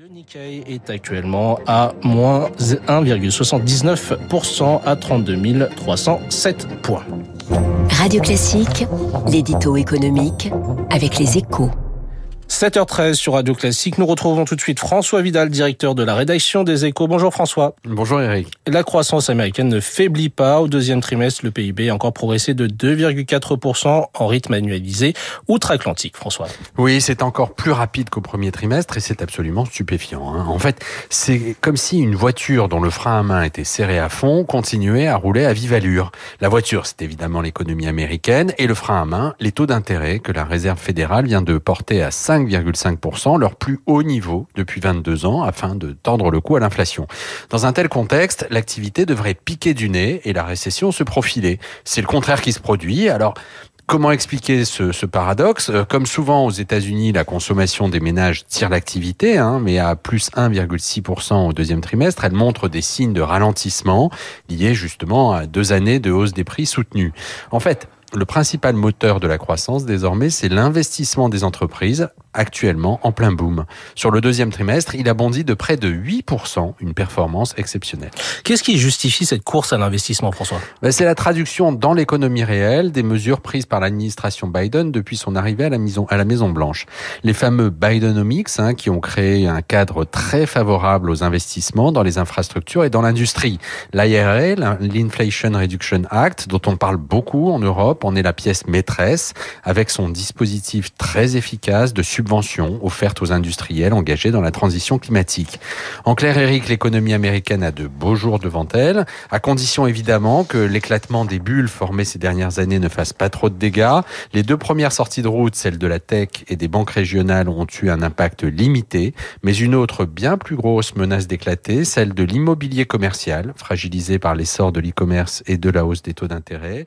Le Nikkei est actuellement à moins 1,79% à 32 307 points. Radio Classique, l'édito économique avec les échos. 7h13 sur Radio Classique. Nous retrouvons tout de suite François Vidal, directeur de la rédaction des Échos. Bonjour François. Bonjour Eric. La croissance américaine ne faiblit pas. Au deuxième trimestre, le PIB a encore progressé de 2,4% en rythme annualisé outre-Atlantique. François. Oui, c'est encore plus rapide qu'au premier trimestre et c'est absolument stupéfiant. Hein. En fait, c'est comme si une voiture dont le frein à main était serré à fond continuait à rouler à vive allure. La voiture, c'est évidemment l'économie américaine et le frein à main, les taux d'intérêt que la Réserve fédérale vient de porter à 5 5,5%, leur plus haut niveau depuis 22 ans, afin de tendre le coup à l'inflation. Dans un tel contexte, l'activité devrait piquer du nez et la récession se profiler. C'est le contraire qui se produit. Alors, Comment expliquer ce, paradoxe? Euh, Comme souvent aux États-Unis, la consommation des ménages tire l'activité, hein, mais à plus 1,6% au deuxième trimestre, elle montre des signes de ralentissement liés justement à deux années de hausse des prix soutenus. En fait, le principal moteur de la croissance désormais, c'est l'investissement des entreprises actuellement en plein boom. Sur le deuxième trimestre, il a bondi de près de 8%, une performance exceptionnelle. Qu'est-ce qui justifie cette course à l'investissement, François? Ben, C'est la traduction dans l'économie réelle des mesures prises par l'administration Biden depuis son arrivée à la Maison, à la Maison Blanche. Les fameux Bidenomics, hein, qui ont créé un cadre très favorable aux investissements dans les infrastructures et dans l'industrie. L'IRA, l'Inflation Reduction Act, dont on parle beaucoup en Europe, en est la pièce maîtresse, avec son dispositif très efficace de subventions offertes aux industriels engagés dans la transition climatique. En clair, Eric, l'économie américaine a de beaux jours devant elle, à condition évidemment que l'éclatement des bulles formées ces dernières années ne fasse pas trop de dégâts. Les deux premières sorties de route, celles de la tech et des banques régionales, ont eu un impact limité, mais une autre bien plus grosse menace d'éclater, celle de l'immobilier commercial, fragilisé par l'essor de l'e-commerce et de la hausse des taux d'intérêt.